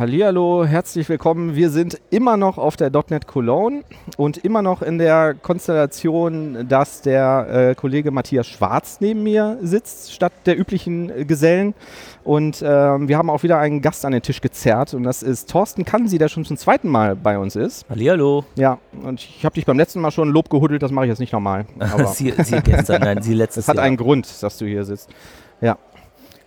Hallihallo, herzlich willkommen. Wir sind immer noch auf der .NET Cologne und immer noch in der Konstellation, dass der äh, Kollege Matthias Schwarz neben mir sitzt, statt der üblichen Gesellen. Und ähm, wir haben auch wieder einen Gast an den Tisch gezerrt und das ist Thorsten Kansi, der schon zum zweiten Mal bei uns ist. Hallihallo. Ja, und ich habe dich beim letzten Mal schon Lob gehuddelt, das mache ich jetzt nicht nochmal. sie, sie gestern, nein, sie letztes Es hat Jahr. einen Grund, dass du hier sitzt. Ja.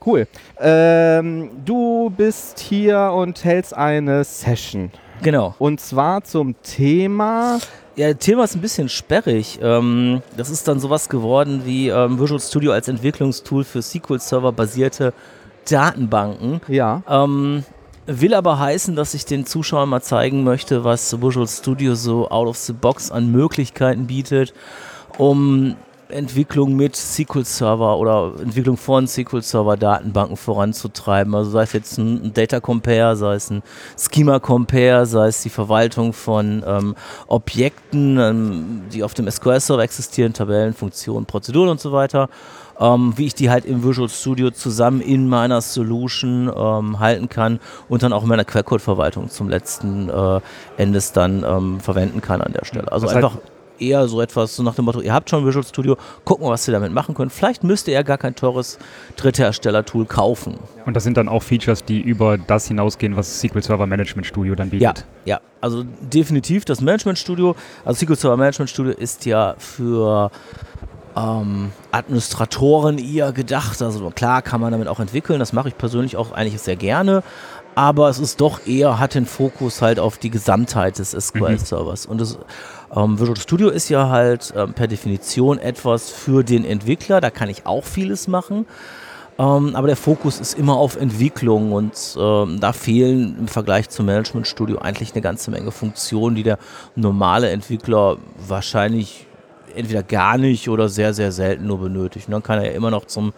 Cool. Ähm, du bist hier und hältst eine Session. Genau. Und zwar zum Thema. Ja, das Thema ist ein bisschen sperrig. Ähm, das ist dann sowas geworden wie ähm, Visual Studio als Entwicklungstool für SQL-Server-basierte Datenbanken. Ja. Ähm, will aber heißen, dass ich den Zuschauern mal zeigen möchte, was Visual Studio so out of the box an Möglichkeiten bietet, um Entwicklung mit SQL Server oder Entwicklung von SQL Server Datenbanken voranzutreiben. Also sei es jetzt ein Data Compare, sei es ein Schema Compare, sei es die Verwaltung von ähm, Objekten, ähm, die auf dem SQL Server existieren, Tabellen, Funktionen, Prozeduren und so weiter. Ähm, wie ich die halt im Visual Studio zusammen in meiner Solution ähm, halten kann und dann auch in meiner Quellcode-Verwaltung zum letzten äh, Endes dann ähm, verwenden kann an der Stelle. Also Das einfach eher so etwas so nach dem Motto, ihr habt schon Visual Studio, gucken wir, was ihr damit machen könnt. Vielleicht müsst ihr ja gar kein teures Dritthersteller-Tool kaufen. Und das sind dann auch Features, die über das hinausgehen, was SQL Server Management Studio dann Ja, bietet. ja, also definitiv das Management Studio, also SQL Server Management Studio ist ja für ähm, Administratoren eher gedacht. Also klar kann man damit auch entwickeln, das mache ich persönlich auch eigentlich sehr gerne. Aber es ist doch eher, hat den Fokus halt auf die Gesamtheit des SQL-Servers. Und das ähm, Visual Studio ist ja halt ähm, per Definition etwas für den Entwickler. Da kann ich auch vieles machen. Ähm, aber der Fokus ist immer auf Entwicklung und ähm, da fehlen im Vergleich zum Management Studio eigentlich eine ganze Menge Funktionen, die der normale Entwickler wahrscheinlich entweder gar nicht oder sehr, sehr selten nur benötigt. Und dann kann er ja immer noch zum,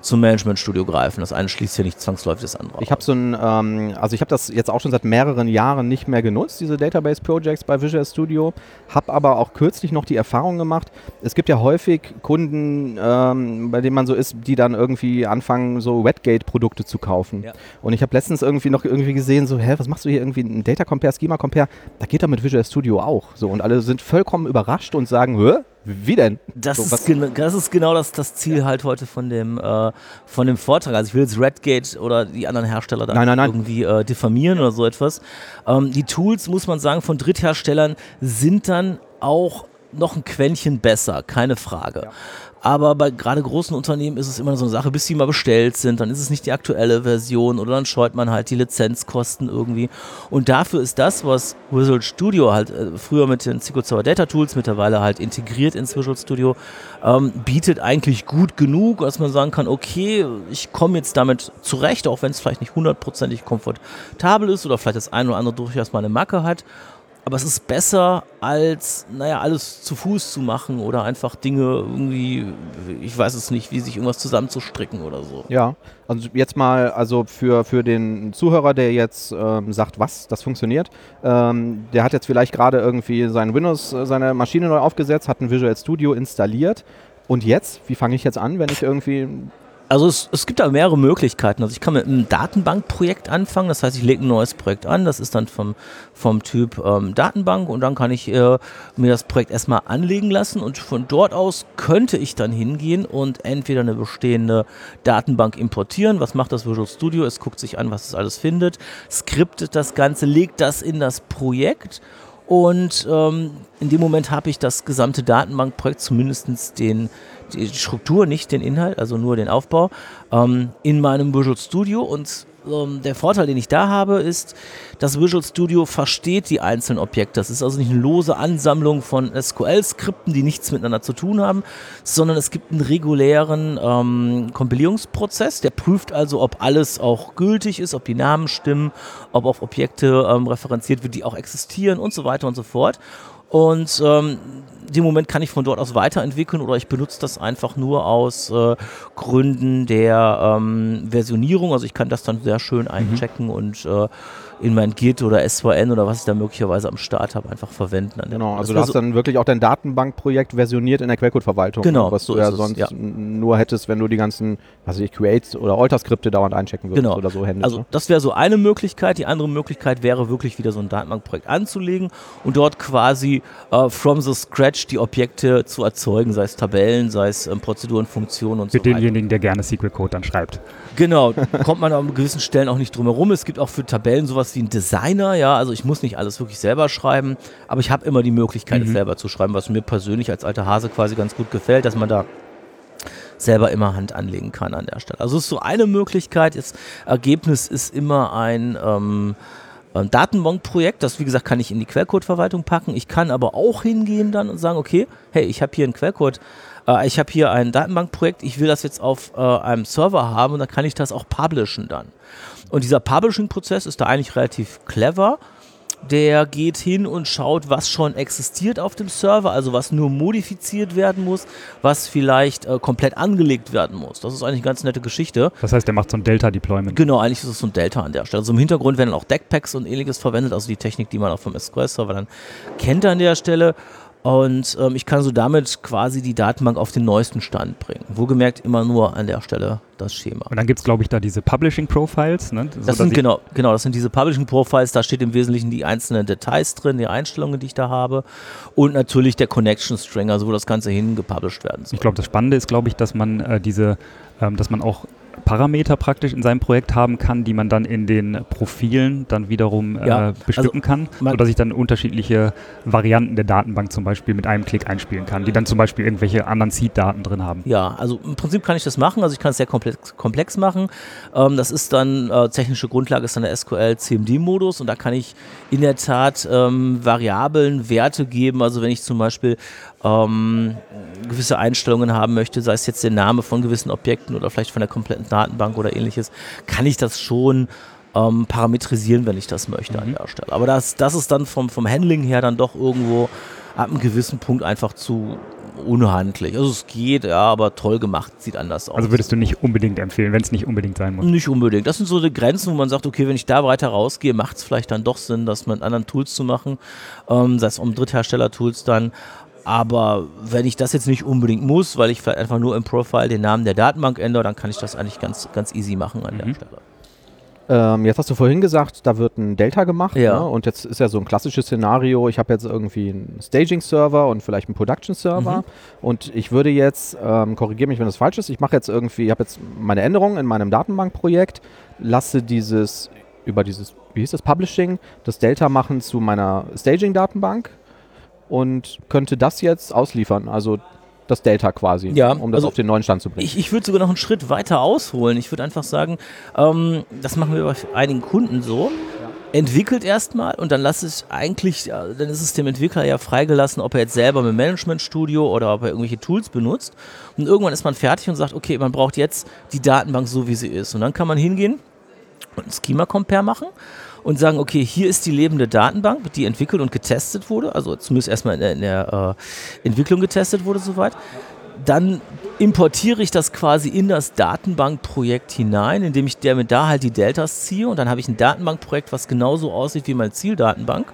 zum Management Studio greifen. Das eine schließt ja nicht zwangsläufig das andere. Ich habe so ein, ähm, also ich habe das jetzt auch schon seit mehreren Jahren nicht mehr genutzt, diese Database Projects bei Visual Studio, habe aber auch kürzlich noch die Erfahrung gemacht, es gibt ja häufig Kunden, ähm, bei denen man so ist, die dann irgendwie anfangen, so Wetgate-Produkte zu kaufen. Ja. Und ich habe letztens irgendwie noch irgendwie gesehen, so, hä, was machst du hier irgendwie, ein Data Compare, Schema Compare, da geht doch mit Visual Studio auch. So, und alle sind vollkommen überrascht und sagen, hä, wie denn? Das, So, ist, was- gena- das ist genau das, das Ziel halt heute von dem, äh, von dem Vortrag. Also ich will jetzt Redgate oder die anderen Hersteller da Nein, nein, nein. irgendwie äh, diffamieren oder so etwas. Ähm, die Tools, muss man sagen, von Drittherstellern sind dann auch noch ein Quäntchen besser, keine Frage. Aber bei gerade großen Unternehmen ist es immer so eine Sache, bis die mal bestellt sind, dann ist es nicht die aktuelle Version oder dann scheut man halt die Lizenzkosten irgendwie. Und dafür ist das, was Visual Studio halt äh, früher mit den Server Data Tools, mittlerweile halt integriert ins Visual Studio, ähm, bietet eigentlich gut genug, dass man sagen kann, okay, ich komme jetzt damit zurecht, auch wenn es vielleicht nicht hundertprozentig komfortabel ist oder vielleicht das eine oder andere durchaus mal eine Macke hat. Aber es ist besser, als, naja, alles zu Fuß zu machen oder einfach Dinge irgendwie, ich weiß es nicht, wie sich irgendwas zusammenzustricken oder so. Ja, also jetzt mal, also für, für den Zuhörer, der jetzt ähm, sagt, was, das funktioniert, ähm, der hat jetzt vielleicht gerade irgendwie sein Windows, äh, seine Maschine neu aufgesetzt, hat ein Visual Studio installiert. Und jetzt, wie fange ich jetzt an, wenn ich irgendwie. Also es, es gibt da mehrere Möglichkeiten. Also ich kann mit einem Datenbankprojekt anfangen, das heißt, ich lege ein neues Projekt an, das ist dann vom, vom Typ ähm, Datenbank und dann kann ich äh, mir das Projekt erstmal anlegen lassen und von dort aus könnte ich dann hingehen und entweder eine bestehende Datenbank importieren. Was macht das Visual Studio? Es guckt sich an, was es alles findet, skriptet das Ganze, legt das in das Projekt und ähm, in dem Moment habe ich das gesamte Datenbankprojekt, zumindest den, die Struktur, nicht den Inhalt, also nur den Aufbau, ähm, in meinem Visual Studio. Und ähm, der Vorteil, den ich da habe, ist, das Visual Studio versteht die einzelnen Objekte. Das ist also nicht eine lose Ansammlung von SQL-Skripten, die nichts miteinander zu tun haben, sondern es gibt einen regulären ähm, Kompilierungsprozess, der prüft also, ob alles auch gültig ist, ob die Namen stimmen, ob auf Objekte ähm, referenziert wird, die auch existieren und so weiter und so fort. Und ähm, den Moment kann ich von dort aus weiterentwickeln oder ich benutze das einfach nur aus äh, Gründen der ähm, Versionierung. Also ich kann das dann sehr schön einchecken und äh, in mein Git oder SVN oder was ich da möglicherweise am Start habe, einfach verwenden. genau, also du hast so dann wirklich auch dein Datenbankprojekt versioniert in der Quellcode-Verwaltung. Genau. Was so du ja sonst ja. nur hättest, wenn du die ganzen, was weiß ich, Creates oder Alter-Skripte dauernd einchecken würdest genau. oder so handelst. Also ne? das wäre so eine Möglichkeit. Die andere Möglichkeit wäre wirklich wieder so ein Datenbankprojekt anzulegen und dort quasi uh, from the scratch die Objekte zu erzeugen, sei es Tabellen, sei es ähm, Prozeduren, Funktionen und Für so weiter. Für denjenigen, der gerne SQL-Code dann schreibt. Genau, kommt man an gewissen Stellen auch nicht drum herum. Es gibt auch für Tabellen sowas wie einen Designer, ja, also ich muss nicht alles wirklich selber schreiben, aber ich habe immer die Möglichkeit, mhm. es selber zu schreiben, was mir persönlich als alter Hase quasi ganz gut gefällt, dass man da selber immer Hand anlegen kann an der Stelle. Also es ist so eine Möglichkeit. Das Ergebnis ist immer ein ähm, ein Datenbankprojekt, das wie gesagt kann ich in die Quellcode-Verwaltung packen. Ich kann aber auch hingehen dann und sagen, okay, hey, ich habe hier einen Quellcode, äh, ich habe hier ein Datenbankprojekt, ich will das jetzt auf äh, einem Server haben und dann kann ich das auch publishen dann. Und dieser Publishing-Prozess ist da eigentlich relativ clever der geht hin und schaut, was schon existiert auf dem Server, also was nur modifiziert werden muss, was vielleicht äh, komplett angelegt werden muss. Das ist eigentlich eine ganz nette Geschichte. Das heißt, der macht so ein Delta-Deployment. Genau, eigentlich ist es so ein Delta an der Stelle. Also im Hintergrund werden auch Deckpacks und ähnliches verwendet, also die Technik, die man auch vom SQL-Server dann kennt an der Stelle. Und ähm, ich kann so damit quasi die Datenbank auf den neuesten Stand bringen. Wohlgemerkt immer nur an der Stelle das Schema. Und dann gibt es, glaube ich, da diese Publishing Profiles. Ne? So, das sind genau, genau, das sind diese Publishing Profiles, da steht im Wesentlichen die einzelnen Details drin, die Einstellungen, die ich da habe. Und natürlich der Connection String, also wo das Ganze hingepublished werden soll. Ich glaube, das Spannende ist, glaube ich, dass man äh, diese, ähm, dass man auch Parameter praktisch in seinem Projekt haben kann, die man dann in den Profilen dann wiederum äh, ja, bestücken also kann, sodass ich dann unterschiedliche Varianten der Datenbank zum Beispiel mit einem Klick einspielen kann, die dann zum Beispiel irgendwelche anderen Seed-Daten drin haben. Ja, also im Prinzip kann ich das machen, also ich kann es sehr komplex, komplex machen. Ähm, das ist dann, äh, technische Grundlage ist dann der SQL CMD-Modus und da kann ich in der Tat ähm, Variablen Werte geben, also wenn ich zum Beispiel ähm, gewisse Einstellungen haben möchte, sei es jetzt der Name von gewissen Objekten oder vielleicht von der kompletten Datenbank oder ähnliches, kann ich das schon ähm, parametrisieren, wenn ich das möchte mhm. an der Stelle. Aber das, das ist dann vom, vom Handling her dann doch irgendwo ab einem gewissen Punkt einfach zu unhandlich. Also es geht, ja, aber toll gemacht, sieht anders aus. Also würdest du nicht unbedingt empfehlen, wenn es nicht unbedingt sein muss? Nicht unbedingt. Das sind so die Grenzen, wo man sagt, okay, wenn ich da weiter rausgehe, macht es vielleicht dann doch Sinn, das mit anderen Tools zu machen, ähm, sei es um Dritthersteller-Tools dann. Aber wenn ich das jetzt nicht unbedingt muss, weil ich vielleicht einfach nur im Profile den Namen der Datenbank ändere, dann kann ich das eigentlich ganz, ganz easy machen an mhm. der Stelle. Ähm, jetzt hast du vorhin gesagt, da wird ein Delta gemacht. Ja. Ne? Und jetzt ist ja so ein klassisches Szenario, ich habe jetzt irgendwie einen Staging-Server und vielleicht einen Production-Server. Mhm. Und ich würde jetzt, ähm, korrigiere mich, wenn das falsch ist, ich mache jetzt irgendwie, ich habe jetzt meine Änderungen in meinem Datenbankprojekt, lasse dieses über dieses, wie hieß das, Publishing, das Delta machen zu meiner Staging-Datenbank und könnte das jetzt ausliefern. Also das Delta quasi, ja, um das also auf den neuen Stand zu bringen. Ich, ich würde sogar noch einen Schritt weiter ausholen. Ich würde einfach sagen, ähm, das machen wir bei einigen Kunden so. Entwickelt erstmal und dann lasse ich eigentlich, dann ist es dem Entwickler ja freigelassen, ob er jetzt selber mit Management Studio oder ob er irgendwelche Tools benutzt. Und irgendwann ist man fertig und sagt, okay, man braucht jetzt die Datenbank so, wie sie ist. Und dann kann man hingehen und ein Schema Compare machen und sagen, okay, hier ist die lebende Datenbank, die entwickelt und getestet wurde, also zumindest erstmal in der, in der äh, Entwicklung getestet wurde soweit. Dann importiere ich das quasi in das Datenbankprojekt hinein, indem ich damit da halt die Deltas ziehe und dann habe ich ein Datenbankprojekt, was genauso aussieht wie meine Zieldatenbank.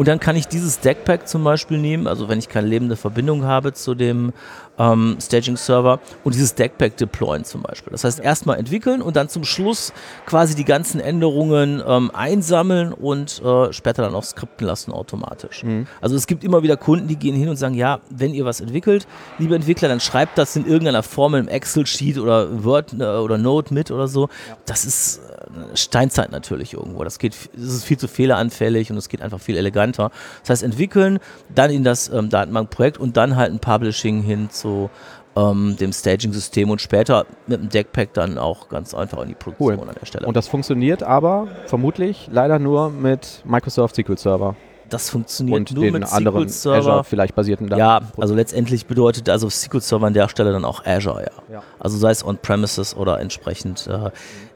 Und dann kann ich dieses Deckpack zum Beispiel nehmen, also wenn ich keine lebende Verbindung habe zu dem ähm, Staging-Server und dieses Deckpack deployen zum Beispiel. Das heißt, erstmal entwickeln und dann zum Schluss quasi die ganzen Änderungen ähm, einsammeln und äh, später dann auch skripten lassen automatisch. Mhm. Also es gibt immer wieder Kunden, die gehen hin und sagen, ja, wenn ihr was entwickelt, liebe Entwickler, dann schreibt das in irgendeiner Formel im Excel-Sheet oder Word äh, oder Note mit oder so. Das ist äh, Steinzeit natürlich irgendwo. Das geht, das ist viel zu fehleranfällig und es geht einfach viel eleganter. Das heißt, entwickeln, dann in das ähm, Datenbankprojekt und dann halt ein Publishing hin zu ähm, dem Staging-System und später mit dem Deckpack dann auch ganz einfach in die Produktion cool. an der Stelle. Und das funktioniert aber vermutlich leider nur mit Microsoft SQL Server. Das funktioniert und nur mit anderen SQL Server. Azure vielleicht basierten Daten. Ja, also letztendlich bedeutet also SQL Server an der Stelle dann auch Azure, ja. ja. Also sei es on-premises oder entsprechend äh,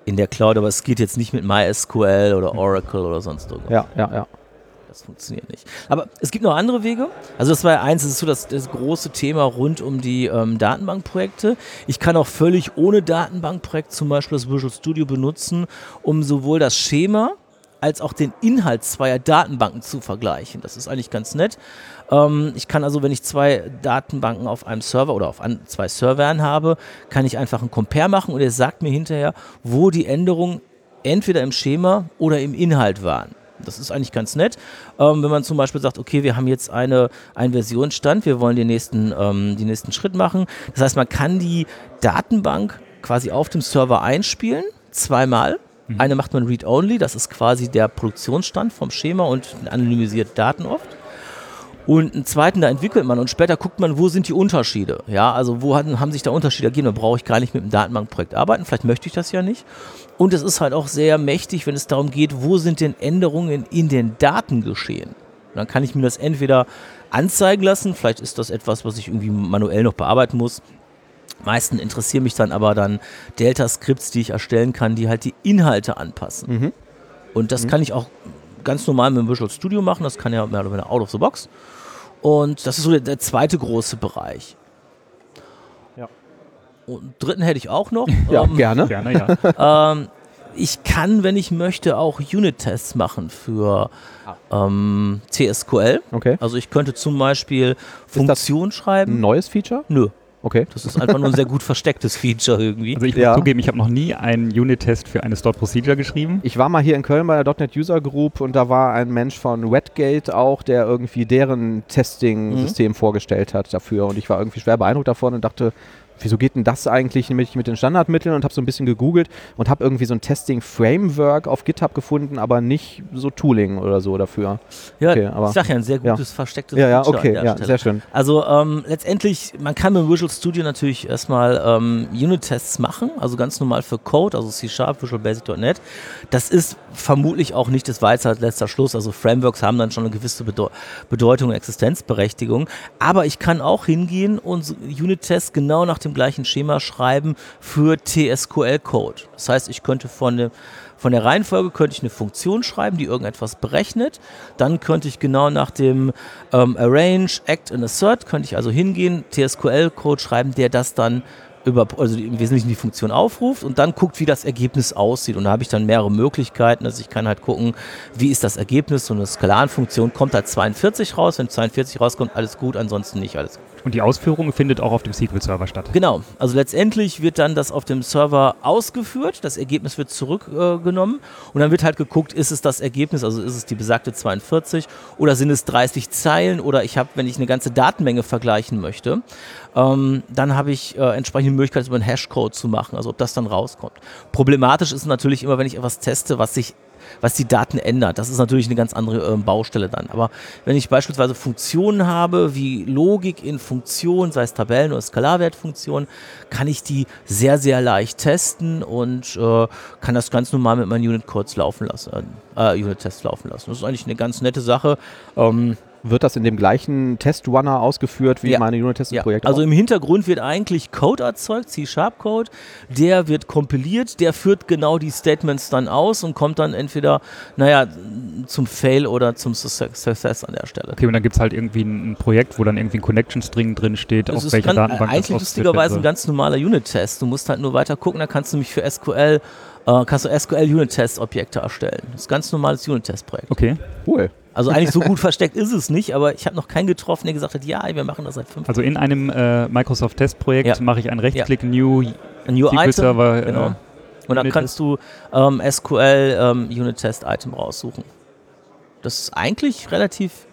in der Cloud, aber es geht jetzt nicht mit MySQL oder Oracle oder sonst irgendwas. Ja, ja, ja. Das funktioniert nicht. Aber es gibt noch andere Wege. Also das war ja eins, das ist so das, das große Thema rund um die ähm, Datenbankprojekte. Ich kann auch völlig ohne Datenbankprojekt zum Beispiel das Visual Studio benutzen, um sowohl das Schema als auch den Inhalt zweier Datenbanken zu vergleichen. Das ist eigentlich ganz nett. Ähm, ich kann also, wenn ich zwei Datenbanken auf einem Server oder auf zwei Servern habe, kann ich einfach einen Compare machen und er sagt mir hinterher, wo die Änderungen entweder im Schema oder im Inhalt waren. Das ist eigentlich ganz nett. Ähm, wenn man zum Beispiel sagt, okay, wir haben jetzt eine, einen Versionsstand, wir wollen den nächsten, ähm, den nächsten Schritt machen. Das heißt, man kann die Datenbank quasi auf dem Server einspielen, zweimal. Mhm. Eine macht man Read-Only, das ist quasi der Produktionsstand vom Schema und anonymisiert Daten oft. Und einen zweiten, da entwickelt man und später guckt man, wo sind die Unterschiede. Ja, also wo haben, haben sich da Unterschiede ergeben? Da brauche ich gar nicht mit dem Datenbankprojekt arbeiten, vielleicht möchte ich das ja nicht. Und es ist halt auch sehr mächtig, wenn es darum geht, wo sind denn Änderungen in den Daten geschehen. Und dann kann ich mir das entweder anzeigen lassen, vielleicht ist das etwas, was ich irgendwie manuell noch bearbeiten muss. Meisten interessieren mich dann aber dann Delta-Skripts, die ich erstellen kann, die halt die Inhalte anpassen. Mhm. Und das mhm. kann ich auch ganz normal mit dem Visual Studio machen, das kann ja mehr oder weniger out of the box. Und das ist so der, der zweite große Bereich. Und einen dritten hätte ich auch noch. ja, ähm, gerne. gerne ja. ähm, ich kann, wenn ich möchte, auch Unit-Tests machen für ah. ähm, CSQL. Okay. Also ich könnte zum Beispiel Funktion schreiben. Ein neues Feature? Nö. Okay. Das ist einfach nur ein sehr gut verstecktes Feature irgendwie. Also ich muss ja. zugeben, ich habe noch nie einen Unit-Test für eine Stored Procedure geschrieben. Ich war mal hier in Köln bei der .NET User Group und da war ein Mensch von Wetgate auch, der irgendwie deren Testing-System mhm. vorgestellt hat dafür und ich war irgendwie schwer beeindruckt davon und dachte, wieso geht denn das eigentlich mit, mit den Standardmitteln und habe so ein bisschen gegoogelt und habe irgendwie so ein Testing-Framework auf GitHub gefunden, aber nicht so Tooling oder so dafür. Ja, okay, aber, ich sag ja, ein sehr gutes ja. verstecktes Ja, ja, okay, ja, sehr schön. Also ähm, letztendlich, man kann mit Visual Studio natürlich erstmal ähm, Unit-Tests machen, also ganz normal für Code, also C-Sharp, Visual Basic.NET. Das ist vermutlich auch nicht das Weisheit letzter Schluss, also Frameworks haben dann schon eine gewisse Bedeu Bedeutung und Existenzberechtigung, aber ich kann auch hingehen und Unit-Tests genau nach dem gleichen Schema schreiben für TSQL-Code. Das heißt, ich könnte von, der, von der Reihenfolge könnte ich eine Funktion schreiben, die irgendetwas berechnet. Dann könnte ich genau nach dem ähm, Arrange, Act and Assert, könnte ich also hingehen, TSQL-Code schreiben, der das dann über, also im Wesentlichen die Funktion aufruft und dann guckt, wie das Ergebnis aussieht. Und da habe ich dann mehrere Möglichkeiten. Also ich kann halt gucken, wie ist das Ergebnis. So eine Skalarenfunktion kommt da 42 raus. Wenn 42 rauskommt, alles gut, ansonsten nicht alles gut. Und die Ausführung findet auch auf dem SQL-Server statt. Genau. Also letztendlich wird dann das auf dem Server ausgeführt, das Ergebnis wird zurückgenommen äh, und dann wird halt geguckt, ist es das Ergebnis, also ist es die besagte 42 oder sind es 30 Zeilen oder ich habe, wenn ich eine ganze Datenmenge vergleichen möchte, ähm, dann habe ich äh, entsprechende Möglichkeit, über einen Hashcode zu machen, also ob das dann rauskommt. Problematisch ist natürlich immer, wenn ich etwas teste, was sich was die Daten ändert. Das ist natürlich eine ganz andere äh, Baustelle dann. Aber wenn ich beispielsweise Funktionen habe, wie Logik in Funktionen, sei es Tabellen- oder Skalarwertfunktionen, kann ich die sehr, sehr leicht testen und äh, kann das ganz normal mit meinen Unit-Codes laufen lassen, äh, Unit-Tests laufen lassen. Das ist eigentlich eine ganz nette Sache. Ähm, wird das in dem gleichen Test-Runner ausgeführt wie ja. meine Unit-Test-Projekte? Ja. Also im Hintergrund wird eigentlich Code erzeugt, C-Sharp-Code, der wird kompiliert, der führt genau die Statements dann aus und kommt dann entweder, naja, zum Fail oder zum Success an der Stelle. Okay, und dann gibt es halt irgendwie ein Projekt, wo dann irgendwie ein Connection-String drin steht, das auf welcher Datenbank eigentlich das lustigerweise ein ganz normaler Unit-Test. Du musst halt nur weiter gucken, da kannst du mich für SQL äh, kannst du SQL Unit Test Objekte erstellen. Das ist ein ganz normales Unit Test Projekt. Okay, cool. Also eigentlich so gut versteckt ist es nicht, aber ich habe noch keinen getroffen, der gesagt hat, ja, wir machen das seit fünf Also in einem äh, Microsoft Testprojekt ja. mache ich einen Rechtsklick ja. New, New SQL Item, Server. Genau. Äh, und dann kannst du ähm, SQL ähm, Unit Test Item raussuchen. Das ist eigentlich relativ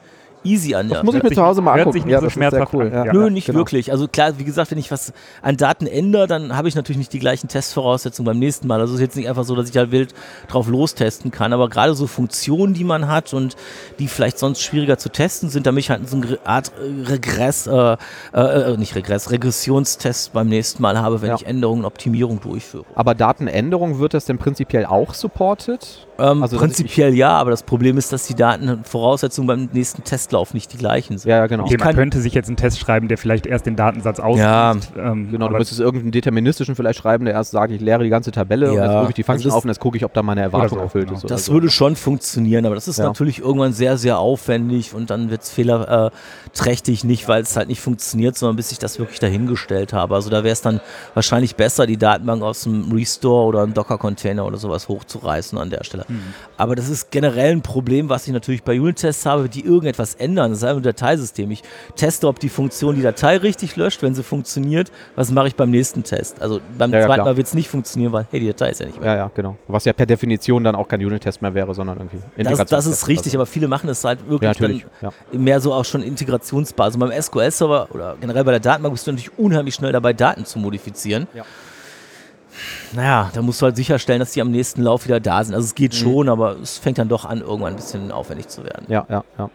easy an. Das ja. muss ich mir zu Hause mal angucken. Sich nicht ja, so schmerzhaft cool. Ja. Nö, nicht genau. wirklich. Also klar, wie gesagt, wenn ich was an Daten ändere, dann habe ich natürlich nicht die gleichen Testvoraussetzungen beim nächsten Mal. Also es ist jetzt nicht einfach so, dass ich halt wild drauf lostesten kann. Aber gerade so Funktionen, die man hat und die vielleicht sonst schwieriger zu testen sind, damit ich halt so eine Art Regress, äh, äh, nicht Regress, Regressionstest beim nächsten Mal habe, wenn ich Änderungen, Optimierung durchführe. Aber Datenänderung wird das denn prinzipiell auch supported? Ähm, also prinzipiell ja, aber das Problem ist, dass die Datenvoraussetzungen beim nächsten Test Testlauf nicht die gleichen sind. Ja, genau. Okay, man könnte sich jetzt einen Test schreiben, der vielleicht erst den Datensatz ausliest. Ja, ähm, genau. Du müsstest irgendeinen deterministischen vielleicht schreiben, der erst sagt, ich leere die ganze Tabelle ja, und jetzt rufe ich die Function also auf und jetzt gucke ich, ob da meine Erwartung so, erfüllt genau. ist. Das so. würde schon funktionieren, aber das ist ja. natürlich irgendwann sehr, sehr aufwendig und dann wird es fehlerträchtig, nicht weil es halt nicht funktioniert, sondern bis ich das wirklich dahingestellt habe. Also da wäre es dann wahrscheinlich besser, die Datenbank aus dem Restore oder einem Docker-Container oder sowas hochzureißen an der Stelle. Mhm. Aber das ist generell ein Problem, was ich natürlich bei Unit-Tests habe, die irgendetwas ändern. Das ist einfach ein Dateisystem. Ich teste, ob die Funktion die Datei richtig löscht. Wenn sie funktioniert, was mache ich beim nächsten Test? Also beim ja, zweiten ja, Mal wird es nicht funktionieren, weil, hey, die Datei ist ja nicht mehr. Ja, ja, genau. Was ja per Definition dann auch kein Unit-Test mehr wäre, sondern irgendwie Das, das ist richtig, aber viele machen es halt wirklich ja, mehr so auch schon Integrationsbasis. Also beim SQL-Server oder generell bei der Datenbank bist du natürlich unheimlich schnell dabei, Daten zu modifizieren. Ja naja, da musst du halt sicherstellen, dass die am nächsten Lauf wieder da sind. Also es geht mhm. schon, aber es fängt dann doch an, irgendwann ein bisschen aufwendig zu werden. Ja, ja, ja.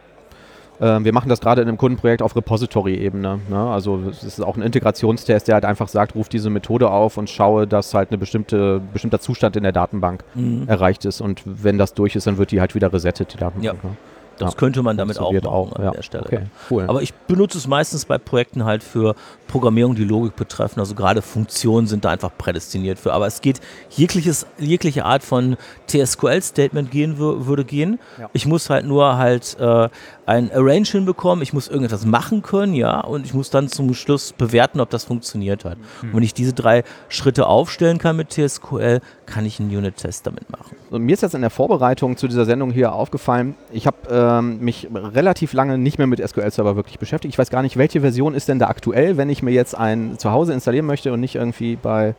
Ähm, wir machen das gerade in einem Kundenprojekt auf Repository-Ebene. Ne? Also es ist auch ein Integrationstest, der halt einfach sagt, ruf diese Methode auf und schaue, dass halt ein bestimmte, bestimmter Zustand in der Datenbank mhm. erreicht ist. Und wenn das durch ist, dann wird die halt wieder resettet, die Datenbank. Ja. Ne? Das ja, könnte man damit auch machen auch, an ja. der Stelle. Okay, cool. Aber ich benutze es meistens bei Projekten halt für Programmierung, die Logik betreffen. Also gerade Funktionen sind da einfach prädestiniert für. Aber es geht jegliches, jegliche Art von TSQL-Statement gehen würde gehen. Ja. Ich muss halt nur halt äh, ein Arrange hinbekommen, ich muss irgendetwas machen können, ja, und ich muss dann zum Schluss bewerten, ob das funktioniert hat. Mhm. Und wenn ich diese drei Schritte aufstellen kann mit TSQL, kann ich einen Unit-Test damit machen. Und mir ist jetzt in der Vorbereitung zu dieser Sendung hier aufgefallen, ich habe ähm, mich relativ lange nicht mehr mit SQL-Server wirklich beschäftigt. Ich weiß gar nicht, welche Version ist denn da aktuell, wenn ich mir jetzt einen zu Hause installieren möchte und nicht irgendwie bei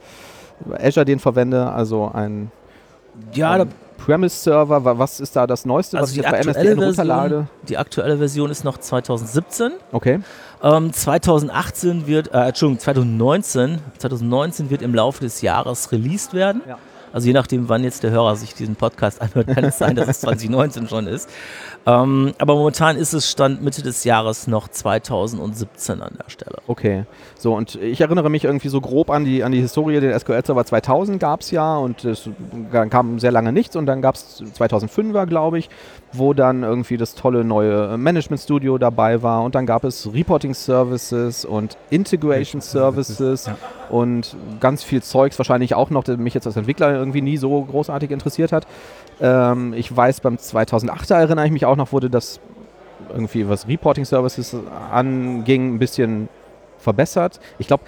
Azure den verwende, also ein ja, Premise-Server, was ist da das Neueste, also was ich jetzt bei MSDN runterlade? Die aktuelle Version ist noch 2017. Okay. Ähm, 2018 wird, äh, Entschuldigung, 2019, 2019 wird im Laufe des Jahres released werden. Ja. Also je nachdem, wann jetzt der Hörer sich diesen Podcast anhört, kann es sein, dass es 2019 schon ist. Ähm, aber momentan ist es Stand Mitte des Jahres noch 2017 an der Stelle. Okay. So, und ich erinnere mich irgendwie so grob an die, an die Historie, den SQL-Server 2000 gab es ja und es kam sehr lange nichts und dann gab es 2005er, glaube ich, wo dann irgendwie das tolle neue Management Studio dabei war und dann gab es Reporting Services und Integration Services ja. und ganz viel Zeugs wahrscheinlich auch noch, der mich jetzt als Entwickler irgendwie nie so großartig interessiert hat. Ähm, ich weiß, beim 2008er erinnere ich mich auch noch, wurde das irgendwie, was Reporting Services anging, ein bisschen verbessert. Ich glaube,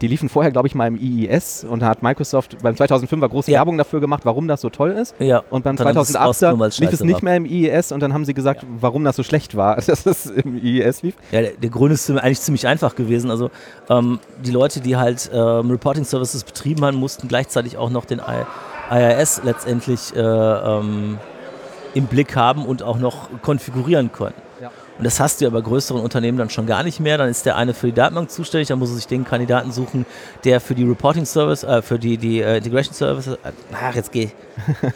die liefen vorher, glaube ich, mal im IIS und da hat Microsoft beim 2005er große ja. Werbung dafür gemacht, warum das so toll ist. Ja. Und beim 2008er lief es nicht mehr im IIS und dann haben sie gesagt, ja. warum das so schlecht war, dass es im IIS lief. Ja, der, der Grund ist eigentlich ziemlich einfach gewesen. Also ähm, die Leute, die halt ähm, Reporting Services betrieben haben, mussten gleichzeitig auch noch den I IIS letztendlich äh, ähm, im Blick haben und auch noch konfigurieren können. Ja. Und das hast du ja bei größeren Unternehmen dann schon gar nicht mehr. Dann ist der eine für die Datenbank zuständig, dann muss er sich den Kandidaten suchen, der für die Reporting Service, äh, für die, die äh, Integration Service, äh, ach, jetzt geh.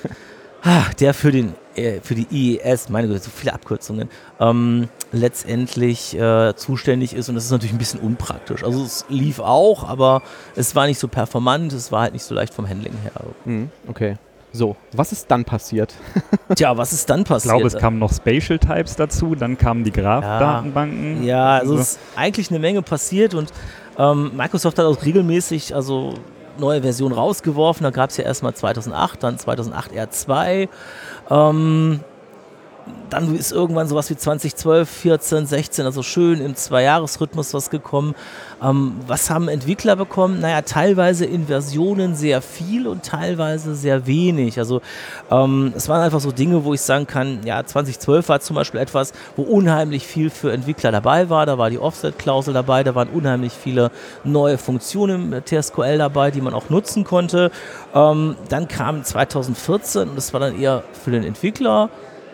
ah, der für den äh, für die IES, meine Güte, so viele Abkürzungen, ähm, letztendlich äh, zuständig ist. Und das ist natürlich ein bisschen unpraktisch. Also es lief auch, aber es war nicht so performant, es war halt nicht so leicht vom Handling her. Mhm, okay. So, was ist dann passiert? Tja, was ist dann passiert? Ich glaube, es kamen noch Spatial Types dazu, dann kamen die Graph-Datenbanken. Ja, ja, also es ist eigentlich eine Menge passiert und ähm, Microsoft hat auch regelmäßig also neue Versionen rausgeworfen. Da gab es ja erstmal 2008, dann 2008 R2. Ähm, dann ist irgendwann sowas wie 2012, 14, 16, also schön im Zweijahresrhythmus was gekommen. Ähm, was haben Entwickler bekommen? Naja, teilweise in Versionen sehr viel und teilweise sehr wenig. Also ähm, es waren einfach so Dinge, wo ich sagen kann, ja, 2012 war zum Beispiel etwas, wo unheimlich viel für Entwickler dabei war. Da war die Offset-Klausel dabei, da waren unheimlich viele neue Funktionen im TSQL dabei, die man auch nutzen konnte. Ähm, dann kam 2014 und das war dann eher für den Entwickler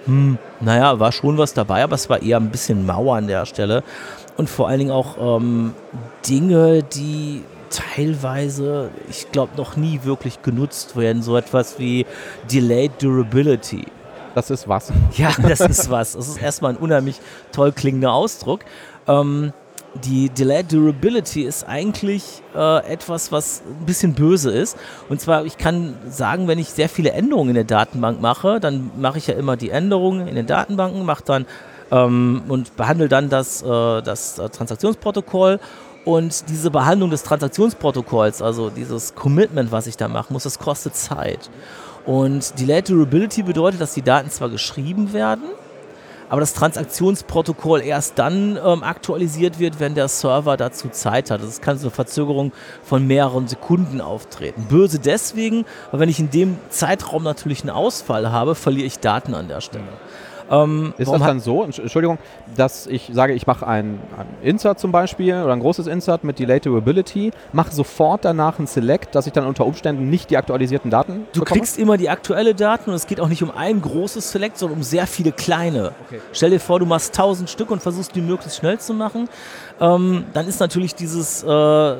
hm, naja, war schon was dabei, aber es war eher ein bisschen Mauer an der Stelle. Und vor allen Dingen auch ähm, Dinge, die teilweise, ich glaube, noch nie wirklich genutzt werden. So etwas wie Delayed Durability. Das ist was. Ja, das ist was. Das ist erstmal ein unheimlich toll klingender Ausdruck. Ähm, die Delayed Durability ist eigentlich äh, etwas, was ein bisschen böse ist. Und zwar, ich kann sagen, wenn ich sehr viele Änderungen in der Datenbank mache, dann mache ich ja immer die Änderungen in den Datenbanken, mache dann ähm, und behandle dann das, äh, das äh, Transaktionsprotokoll. Und diese Behandlung des Transaktionsprotokolls, also dieses Commitment, was ich da machen muss, das kostet Zeit. Und Delayed Durability bedeutet, dass die Daten zwar geschrieben werden, aber das Transaktionsprotokoll erst dann ähm, aktualisiert wird, wenn der Server dazu Zeit hat. Das kann so eine Verzögerung von mehreren Sekunden auftreten. Böse deswegen, weil wenn ich in dem Zeitraum natürlich einen Ausfall habe, verliere ich Daten an der Stelle. Ähm, ist das dann so, Entschuldigung, dass ich sage, ich mache ein, ein, Insert zum Beispiel oder ein großes Insert mit Delayed Durability, mache sofort danach ein Select, dass ich dann unter Umständen nicht die aktualisierten Daten Du bekomme? kriegst immer die aktuelle Daten und es geht auch nicht um ein großes Select, sondern um sehr viele kleine. Okay. Stell dir vor, du machst 1000 Stück und versuchst die möglichst schnell zu machen. Ähm, dann ist natürlich dieses äh,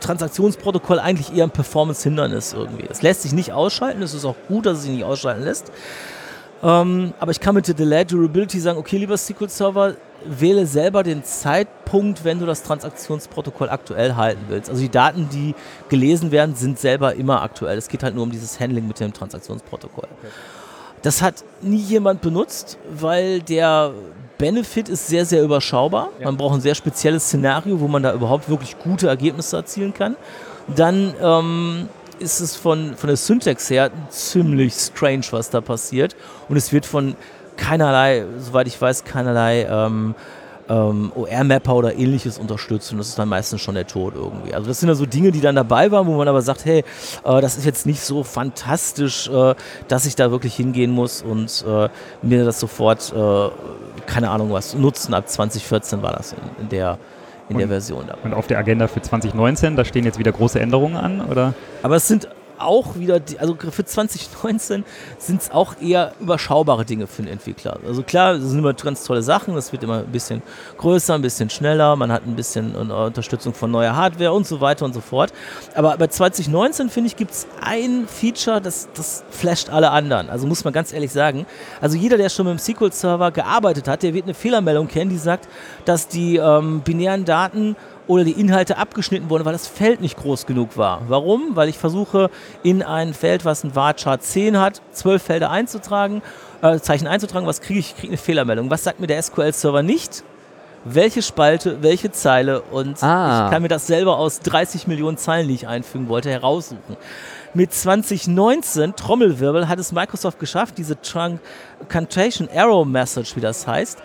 Transaktionsprotokoll eigentlich eher ein Performance-Hindernis irgendwie. Es lässt sich nicht ausschalten, es ist auch gut, dass es sich nicht ausschalten lässt. Ähm, aber ich kann mit der Delayed Durability sagen, okay, lieber SQL Server, wähle selber den Zeitpunkt, wenn du das Transaktionsprotokoll aktuell halten willst. Also die Daten, die gelesen werden, sind selber immer aktuell. Es geht halt nur um dieses Handling mit dem Transaktionsprotokoll. Okay. Das hat nie jemand benutzt, weil der Benefit ist sehr, sehr überschaubar. Ja. Man braucht ein sehr spezielles Szenario, wo man da überhaupt wirklich gute Ergebnisse erzielen kann. Dann ähm, ist es von, von der Syntax her ziemlich strange, was da passiert. Und es wird von keinerlei, soweit ich weiß, keinerlei ähm, ähm, OR-Mapper oder ähnliches unterstützt. Und das ist dann meistens schon der Tod irgendwie. Also das sind ja so Dinge, die dann dabei waren, wo man aber sagt, hey, äh, das ist jetzt nicht so fantastisch, äh, dass ich da wirklich hingehen muss und äh, mir das sofort, äh, keine Ahnung was, nutzen. Ab 2014 war das in, in der in und, der Version. Dabei. Und auf der Agenda für 2019, da stehen jetzt wieder große Änderungen an, oder? Aber es sind auch wieder, also für 2019 sind es auch eher überschaubare Dinge für den Entwickler. Also klar, das sind immer ganz tolle Sachen, es wird immer ein bisschen größer, ein bisschen schneller, man hat ein bisschen Unterstützung von neuer Hardware und so weiter und so fort. Aber bei 2019, finde ich, gibt es ein Feature, das, das flasht alle anderen. Also muss man ganz ehrlich sagen, also jeder, der schon mit dem SQL-Server gearbeitet hat, der wird eine Fehlermeldung kennen, die sagt, dass die ähm, binären Daten oder die Inhalte abgeschnitten wurden, weil das Feld nicht groß genug war. Warum? Weil ich versuche, in ein Feld, was ein Varchart 10 hat, zwölf Felder einzutragen, äh, Zeichen einzutragen. Was kriege ich? Ich kriege eine Fehlermeldung. Was sagt mir der SQL-Server nicht? Welche Spalte, welche Zeile und ah. ich kann mir das selber aus 30 Millionen Zeilen, die ich einfügen wollte, heraussuchen. Mit 2019, Trommelwirbel, hat es Microsoft geschafft, diese Truncation Arrow Message, wie das heißt,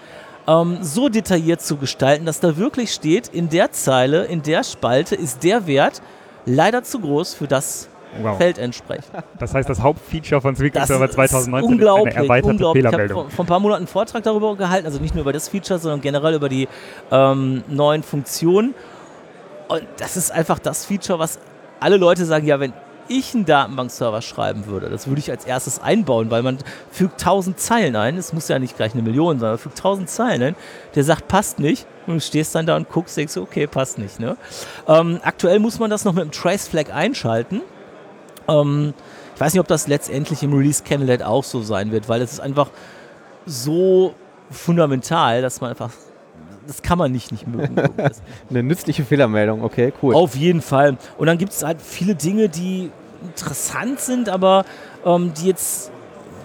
ähm, so detailliert zu gestalten, dass da wirklich steht, in der Zeile, in der Spalte ist der Wert leider zu groß für das wow. Feld entspricht. Das heißt, das Hauptfeature von SQL Server 2019 ist eine erweiterte unglaublich. Fehlermeldung. Ich habe vor, ein paar Monaten einen Vortrag darüber gehalten, also nicht nur über das Feature, sondern generell über die ähm, neuen Funktionen. Und das ist einfach das Feature, was alle Leute sagen, ja, wenn ich einen Datenbankserver schreiben würde, das würde ich als erstes einbauen, weil man fügt 1000 Zeilen ein. Es muss ja nicht gleich eine Million sein, man fügt 1000 Zeilen ein. Der sagt, passt nicht. Und du stehst dann da und guckst, denkst okay, passt nicht. Ne? Ähm, aktuell muss man das noch mit einem Trace Flag einschalten. Ähm, ich weiß nicht, ob das letztendlich im Release Candidate auch so sein wird, weil es ist einfach so fundamental, dass man einfach das kann man nicht nicht mögen. Eine nützliche Fehlermeldung, okay, cool. Auf jeden Fall. Und dann gibt es halt viele Dinge, die interessant sind, aber ähm, die jetzt,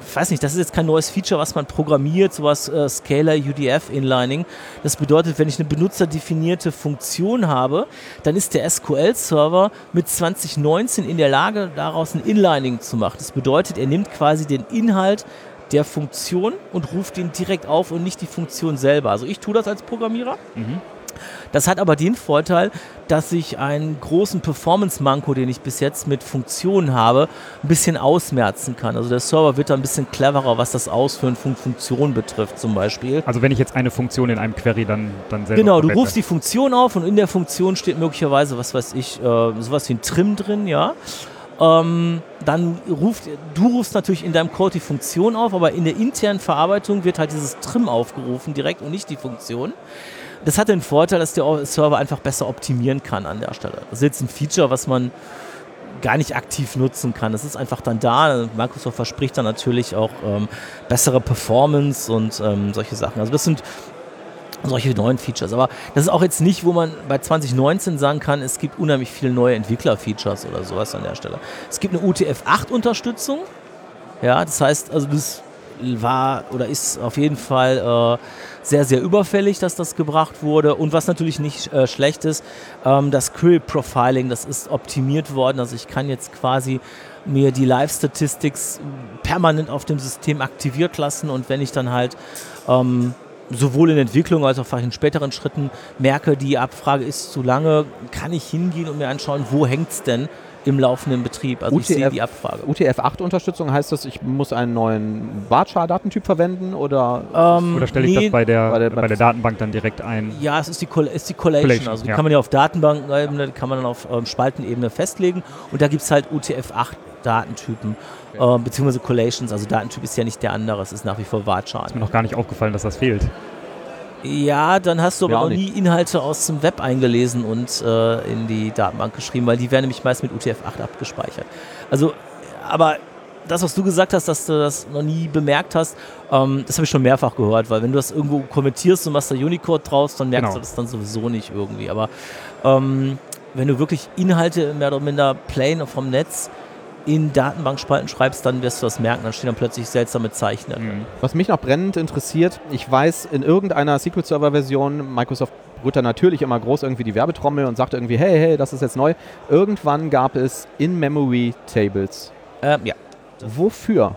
ich weiß nicht, das ist jetzt kein neues Feature, was man programmiert, sowas äh, Scalar UDF Inlining. Das bedeutet, wenn ich eine benutzerdefinierte Funktion habe, dann ist der SQL-Server mit 2019 in der Lage, daraus ein Inlining zu machen. Das bedeutet, er nimmt quasi den Inhalt der Funktion und ruft ihn direkt auf und nicht die Funktion selber. Also ich tue das als Programmierer. Mhm. Das hat aber den Vorteil, dass ich einen großen Performance-Manko, den ich bis jetzt mit Funktionen habe, ein bisschen ausmerzen kann. Also der Server wird da ein bisschen cleverer, was das Ausführen von Funktionen betrifft zum Beispiel. Also wenn ich jetzt eine Funktion in einem Query dann, dann selber Genau, du rufst die Funktion auf und in der Funktion steht möglicherweise, was weiß ich, äh, sowas wie ein Trim drin, ja. Ähm, dann ruft, du rufst natürlich in deinem Code die Funktion auf, aber in der internen Verarbeitung wird halt dieses Trim aufgerufen direkt und nicht die Funktion. Das hat den Vorteil, dass der Server einfach besser optimieren kann an der Stelle. Das ist jetzt ein Feature, was man gar nicht aktiv nutzen kann. Das ist einfach dann da. Microsoft verspricht dann natürlich auch ähm, bessere Performance und ähm, solche Sachen. Also das sind solche neuen Features. Aber das ist auch jetzt nicht, wo man bei 2019 sagen kann, es gibt unheimlich viele neue Entwickler-Features oder sowas an der Stelle. Es gibt eine UTF-8-Unterstützung. Ja, das heißt, also das war oder ist auf jeden Fall äh, sehr, sehr überfällig, dass das gebracht wurde. Und was natürlich nicht äh, schlecht ist, ähm, das Query Profiling, das ist optimiert worden. Also ich kann jetzt quasi mir die Live-Statistics permanent auf dem System aktiviert lassen und wenn ich dann halt ähm, sowohl in Entwicklung als auch vielleicht in späteren Schritten merke, die Abfrage ist zu lange, kann ich hingehen und mir anschauen, wo hängt es denn im laufenden Betrieb. Also UTF, ich sehe die Abfrage. UTF-8-Unterstützung heißt das, ich muss einen neuen Varchar-Datentyp verwenden oder, ähm, oder stelle ich nee, das bei der, bei der, bei der, Datenbank dann direkt ein? Ja, es ist die, ist die Collation. Collation. Also die ja. kann man ja auf Datenbankebene, kann man dann auf ähm, Spaltenebene festlegen und da gibt es halt UTF-8 Datentypen, okay. äh, beziehungsweise Collations. Also Datentyp ist ja nicht der andere, es ist nach wie vor Varchar. Ist mir noch gar nicht aufgefallen, dass das fehlt. Ja, dann hast du aber auch nie Inhalte aus dem Web eingelesen und äh, in die Datenbank geschrieben, weil die werden nämlich meist mit UTF-8 abgespeichert. Also, aber das, was du gesagt hast, dass du das noch nie bemerkt hast, ähm, das habe ich schon mehrfach gehört, weil wenn du das irgendwo kommentierst und machst da Unicode draus, dann merkst genau. du das dann sowieso nicht irgendwie. Aber ähm, wenn du wirklich Inhalte mehr oder minder plain vom Netz in Datenbankspalten schreibst, dann wirst du das merken, dann stehen dann plötzlich seltsame Zeichen da drin. Was mich noch brennend interessiert, ich weiß, in irgendeiner SQL-Server-Version, Microsoft rührt da natürlich immer groß irgendwie die Werbetrommel und sagt irgendwie, hey, hey, das ist jetzt neu. Irgendwann gab es In-Memory-Tables. Ähm, ja. Wofür?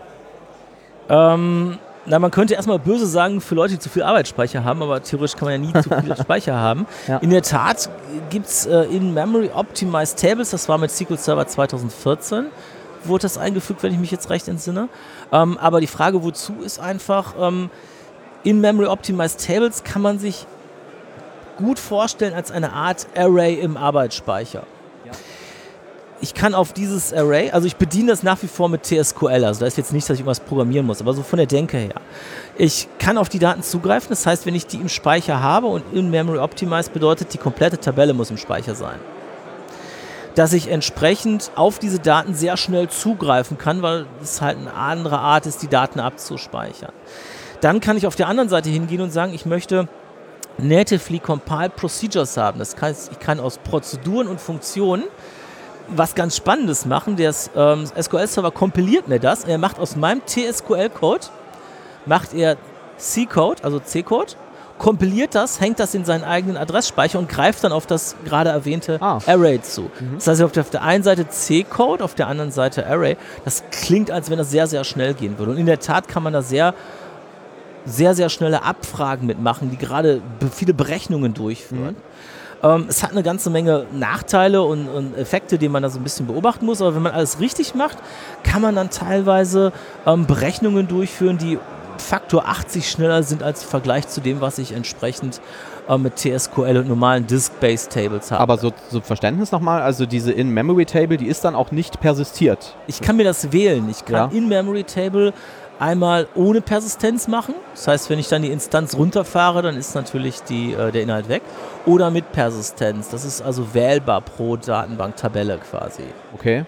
Ähm, na, man könnte erstmal böse sagen, für Leute, die zu viel Arbeitsspeicher haben, aber theoretisch kann man ja nie zu viel Speicher haben. Ja. In der Tat gibt es äh, in Memory Optimized Tables, das war mit SQL Server 2014, wurde das eingefügt, wenn ich mich jetzt recht entsinne. Ähm, aber die Frage, wozu, ist einfach, ähm, in Memory Optimized Tables kann man sich gut vorstellen als eine Art Array im Arbeitsspeicher. Ich kann auf dieses Array, also ich bediene das nach wie vor mit TSQL, also da ist jetzt nicht, dass ich irgendwas programmieren muss, aber so von der Denke her. Ich kann auf die Daten zugreifen, das heißt, wenn ich die im Speicher habe und in Memory Optimized bedeutet, die komplette Tabelle muss im Speicher sein dass ich entsprechend auf diese Daten sehr schnell zugreifen kann, weil es halt eine andere Art ist, die Daten abzuspeichern. Dann kann ich auf der anderen Seite hingehen und sagen, ich möchte natively compiled procedures haben. Das heißt, ich kann aus Prozeduren und Funktionen was ganz Spannendes machen. Der ähm, SQL-Server kompiliert mir das. Er macht aus meinem TSQL-Code, macht er C-Code, also C-Code, kompiliert das, hängt das in seinen eigenen Adressspeicher und greift dann auf das gerade erwähnte ah. Array zu. Mhm. Das heißt, auf der, einen Seite C-Code, auf der anderen Seite Array. Das klingt, als wenn das sehr, sehr schnell gehen würde. Und in der Tat kann man da sehr, sehr, sehr schnelle Abfragen mitmachen, die gerade viele Berechnungen durchführen. Mhm. Ähm, es hat eine ganze Menge Nachteile und, und, Effekte, die man da so ein bisschen beobachten muss. Aber wenn man alles richtig macht, kann man dann teilweise ähm, Berechnungen durchführen, die Faktor 80 schneller sind als im Vergleich zu dem, was ich entsprechend äh, mit TSQL und normalen Disk-Based Tables habe. Aber so zum Verständnis nochmal, also diese In-Memory-Table, die ist dann auch nicht persistiert. Ich kann mir das wählen. Ich kann ja. In-Memory-Table einmal ohne Persistenz machen. Das heißt, wenn ich dann die Instanz runterfahre, dann ist natürlich die, äh, der Inhalt weg. Oder mit Persistenz. Das ist also wählbar pro Datenbanktabelle quasi. Okay.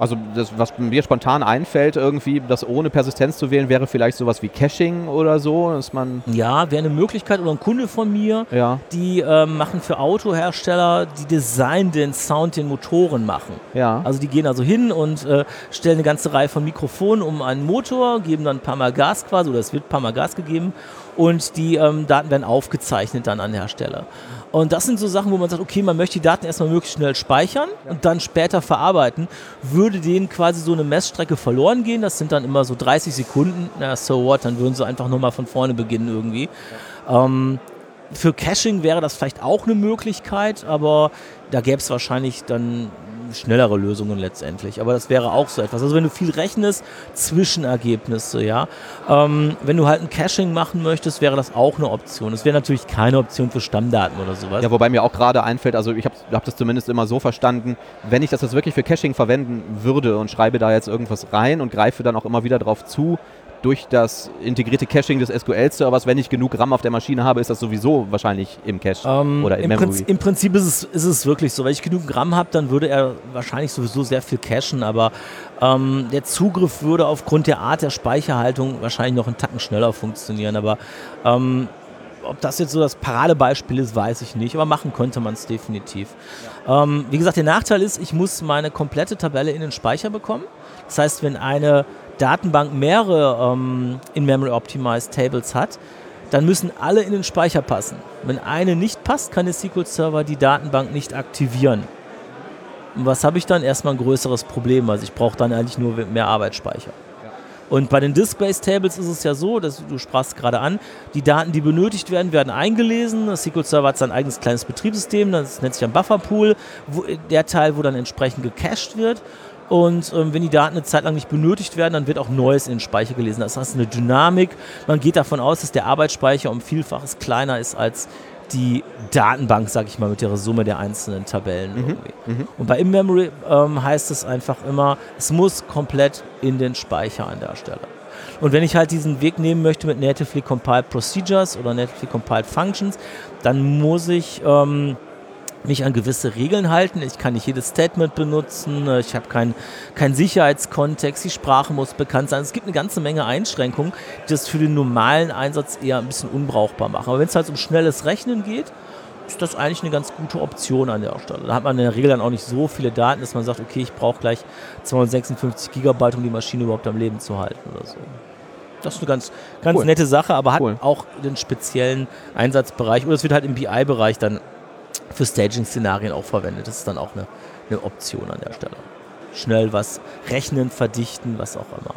Also das, was mir spontan einfällt, irgendwie, das ohne Persistenz zu wählen, wäre vielleicht sowas wie Caching oder so, dass man. Ja, wäre eine Möglichkeit oder ein Kunde von mir, ja. die äh, machen für Autohersteller, die Design den Sound den Motoren machen. Ja. Also die gehen also hin und äh, stellen eine ganze Reihe von Mikrofonen um einen Motor, geben dann ein paar Mal Gas quasi, oder es wird ein paar Mal Gas gegeben und die ähm, Daten werden aufgezeichnet dann an der Stelle. Und das sind so Sachen, wo man sagt, okay, man möchte die Daten erstmal möglichst schnell speichern ja. und dann später verarbeiten. Würde denen quasi so eine Messstrecke verloren gehen, das sind dann immer so 30 Sekunden, na so what, dann würden sie einfach nochmal von vorne beginnen irgendwie. Ja. Ähm, für Caching wäre das vielleicht auch eine Möglichkeit, aber da gäbe es wahrscheinlich dann schnellere Lösungen letztendlich. Aber das wäre auch so etwas. Also wenn du viel rechnest, Zwischenergebnisse, ja. Ähm, wenn du halt ein Caching machen möchtest, wäre das auch eine Option. Es wäre natürlich keine Option für Stammdaten oder sowas. Ja, wobei mir auch gerade einfällt, also ich habe hab das zumindest immer so verstanden, wenn ich das jetzt wirklich für Caching verwenden würde und schreibe da jetzt irgendwas rein und greife dann auch immer wieder drauf zu, durch das integrierte Caching des SQL-Servers, wenn ich genug RAM auf der Maschine habe, ist das sowieso wahrscheinlich im Cache ähm, oder im, im Memory. Prinzip, Im Prinzip ist es, ist es wirklich so. Wenn ich genug RAM habe, dann würde er wahrscheinlich sowieso sehr viel cachen, aber ähm, der Zugriff würde aufgrund der Art der Speicherhaltung wahrscheinlich noch einen Tacken schneller funktionieren. Aber ähm, ob das jetzt so das Paradebeispiel ist, weiß ich nicht, aber machen könnte man es definitiv. Ja. Ähm, wie gesagt, der Nachteil ist, ich muss meine komplette Tabelle in den Speicher bekommen. Das heißt, wenn eine Datenbank mehrere ähm, in-Memory Optimized Tables hat, dann müssen alle in den Speicher passen. Wenn eine nicht passt, kann der SQL-Server die Datenbank nicht aktivieren. Und was habe ich dann? Erstmal ein größeres Problem. Also ich brauche dann eigentlich nur mehr Arbeitsspeicher. Und bei den Disk-Based Tables ist es ja so, dass du sprachst gerade an, die Daten, die benötigt werden, werden eingelesen. Das SQL Server hat sein eigenes kleines Betriebssystem, das nennt sich ein Bufferpool, der Teil, wo dann entsprechend gecached wird. Und ähm, wenn die Daten eine Zeit lang nicht benötigt werden, dann wird auch Neues in den Speicher gelesen. Das heißt, eine Dynamik. Man geht davon aus, dass der Arbeitsspeicher um Vielfaches kleiner ist als die Datenbank, sag ich mal, mit ihrer Summe der einzelnen Tabellen. Mhm. Mhm. Und bei In-Memory ähm, heißt es einfach immer, es muss komplett in den Speicher an der Stelle. Und wenn ich halt diesen Weg nehmen möchte mit Natively Compiled Procedures oder Natively Compiled Functions, dann muss ich ähm, mich an gewisse Regeln halten. Ich kann nicht jedes Statement benutzen. Ich habe keinen kein Sicherheitskontext. Die Sprache muss bekannt sein. Es gibt eine ganze Menge Einschränkungen, die das für den normalen Einsatz eher ein bisschen unbrauchbar machen. Aber wenn es halt um schnelles Rechnen geht, ist das eigentlich eine ganz gute Option an der Stelle. Da hat man in der Regel dann auch nicht so viele Daten, dass man sagt, okay, ich brauche gleich 256 Gigabyte, um die Maschine überhaupt am Leben zu halten oder so. Das ist eine ganz, ganz cool. nette Sache, aber hat cool. auch den speziellen Einsatzbereich. Oder es wird halt im BI-Bereich dann für Staging-Szenarien auch verwendet. Das ist dann auch eine, eine Option an der Stelle. Schnell was rechnen, verdichten, was auch immer.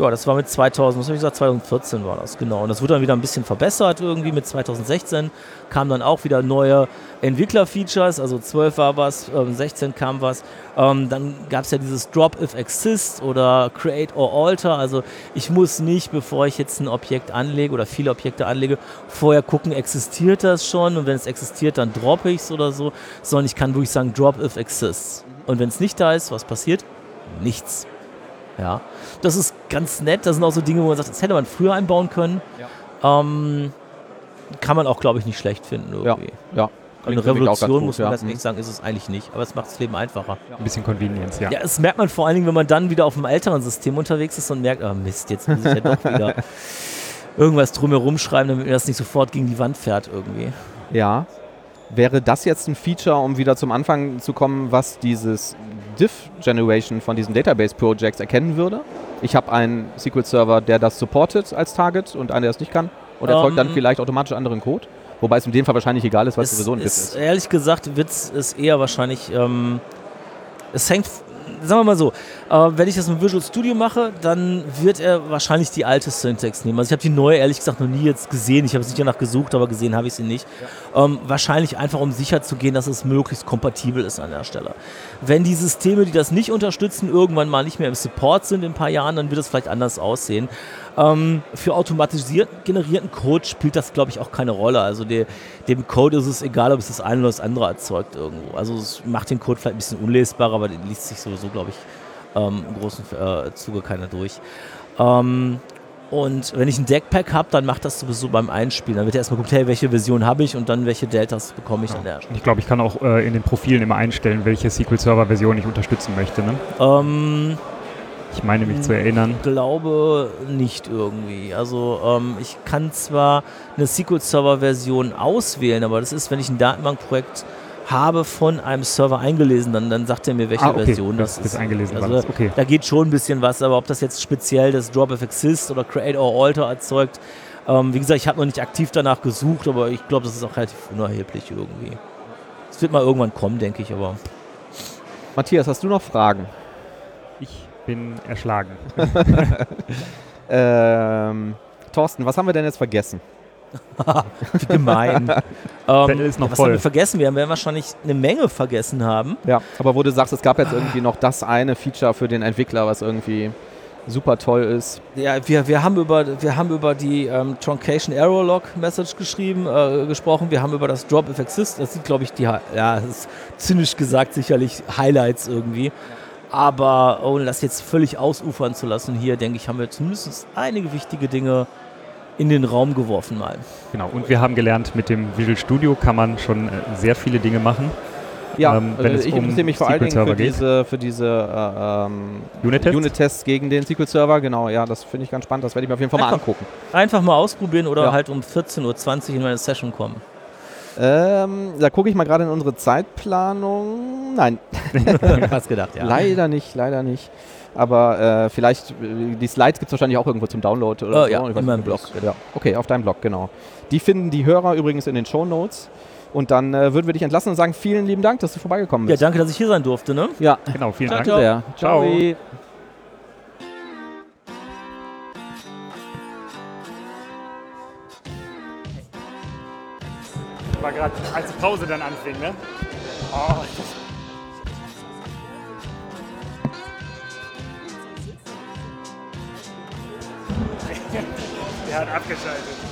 Ja, das war mit 2000, was habe ich gesagt, 2014 war das, genau. Und das wurde dann wieder ein bisschen verbessert irgendwie. Mit 2016 kamen dann auch wieder neue Entwickler-Features, also 12 war was, ähm, 16 kam was. Ähm, dann gab es ja dieses Drop if exist oder Create or Alter. Also ich muss nicht, bevor ich jetzt ein Objekt anlege oder viele Objekte anlege, vorher gucken, existiert das schon und wenn es existiert, dann droppe ich es oder so, sondern ich kann wirklich sagen, Drop if exists. Und wenn es nicht da ist, was passiert? Nichts. Ja. Das ist ganz nett. Das sind auch so Dinge, wo man sagt, das hätte man früher einbauen können. Ja. Ähm, kann man auch, glaube ich, nicht schlecht finden irgendwie. Ja. ja. Eine Revolution, muss man ja. ganz ehrlich sagen, ist es eigentlich nicht. Aber es macht das Leben einfacher. Ein bisschen Convenience, ja. Ja, das merkt man vor allen Dingen, wenn man dann wieder auf einem älteren System unterwegs ist und merkt, oh Mist, jetzt muss ich ja doch wieder irgendwas drumherum schreiben, damit mir das nicht sofort gegen die Wand fährt irgendwie. Ja. Wäre das jetzt ein Feature, um wieder zum Anfang zu kommen, was dieses Diff-Generation von diesen Database-Projects erkennen würde? Ich habe einen SQL-Server, der das supportet als Target und einen, der es nicht kann. Und erzeugt um, dann ähm, vielleicht automatisch anderen Code? Wobei es in dem Fall wahrscheinlich egal ist, was sowieso ein Witz ist. Ehrlich gesagt, Witz ist eher wahrscheinlich, ähm, es hängt sagen wir mal so, äh, wenn ich das mit Visual Studio mache, dann wird er wahrscheinlich die alte Syntax nehmen. Also ich habe die neue ehrlich gesagt noch nie jetzt gesehen. Ich habe es nicht danach gesucht, aber gesehen habe ich sie nicht. Ja. Ähm, wahrscheinlich einfach, um sicher zu gehen, dass es möglichst kompatibel ist an der Stelle. Wenn die Systeme, die das nicht unterstützen, irgendwann mal nicht mehr im Support sind in ein paar Jahren, dann wird es vielleicht anders aussehen. Ähm, für automatisiert generierten Code spielt das, glaube ich, auch keine Rolle. Also der, dem Code ist es egal, ob es das eine oder das andere erzeugt irgendwo. Also es macht den Code vielleicht ein bisschen unlesbarer, aber den liest sich sowieso, glaube ich, ähm, im großen äh, Zuge keiner durch. Ähm, und wenn ich ein Deckpack habe, dann macht das sowieso beim Einspielen. Dann wird erstmal geguckt, hey, welche Version habe ich und dann welche Deltas bekomme ich ja. dann erst. Ich glaube, ich kann auch äh, in den Profilen immer einstellen, welche SQL Server Version ich unterstützen möchte. Ne? Ähm, ich meine mich zu erinnern. Ich glaube nicht irgendwie. Also ähm, ich kann zwar eine SQL Server Version auswählen, aber das ist, wenn ich ein Datenbankprojekt habe von einem Server eingelesen, dann, dann sagt er mir, welche ah, okay. Version das, das ist. eingelesen also war okay. Da geht schon ein bisschen was, aber ob das jetzt speziell das Drop of Exist oder Create or Alter erzeugt, ähm, wie gesagt, ich habe noch nicht aktiv danach gesucht, aber ich glaube, das ist auch relativ unerheblich irgendwie. Es wird mal irgendwann kommen, denke ich, aber. Matthias, hast du noch Fragen? Ich bin erschlagen. ähm, Thorsten, was haben wir denn jetzt vergessen? Wie gemein. ähm, ist noch was voll. haben wir vergessen? Wir werden wahrscheinlich eine Menge vergessen haben. Ja, aber wo du sagst, es gab jetzt irgendwie noch das eine Feature für den Entwickler, was irgendwie super toll ist. Ja, wir, wir, haben, über, wir haben über die ähm, Truncation Error Log Message geschrieben, äh, gesprochen. Wir haben über das Drop if Exist. Das sind, glaube ich, die, ja, das ist zynisch gesagt sicherlich Highlights irgendwie. Aber ohne das jetzt völlig ausufern zu lassen, hier denke ich, haben wir zumindest einige wichtige Dinge in den Raum geworfen mal. Genau, und wir haben gelernt, mit dem Visual Studio kann man schon äh, sehr viele Dinge machen. Ja, ähm, wenn äh, ich um interessiere mich vor allen Dingen für diese, für diese äh, ähm, Unit-Tests Unit gegen den SQL-Server. Genau, ja, das finde ich ganz spannend. Das werde ich mir auf jeden Fall einfach, mal angucken. Einfach mal ausprobieren oder ja. halt um 14.20 Uhr in meine Session kommen. Ähm, da gucke ich mal gerade in unsere Zeitplanung. Nein. Fast gedacht, ja. Leider nicht, leider nicht. Aber äh, vielleicht, äh, die Slides gibt es wahrscheinlich auch irgendwo zum Download oder oh, so. Ja, in meinem Blog. Ja. Okay, auf deinem Blog, genau. Die finden die Hörer übrigens in den Show Notes. Und dann äh, würden wir dich entlassen und sagen, vielen lieben Dank, dass du vorbeigekommen bist. Ja, danke, dass ich hier sein durfte. Ne? Ja, genau, vielen ciao, Dank. Ciao. Sehr. ciao. ciao. War gerade, als die Pause dann anfing, ne? Oh, Der hat abgeschaltet.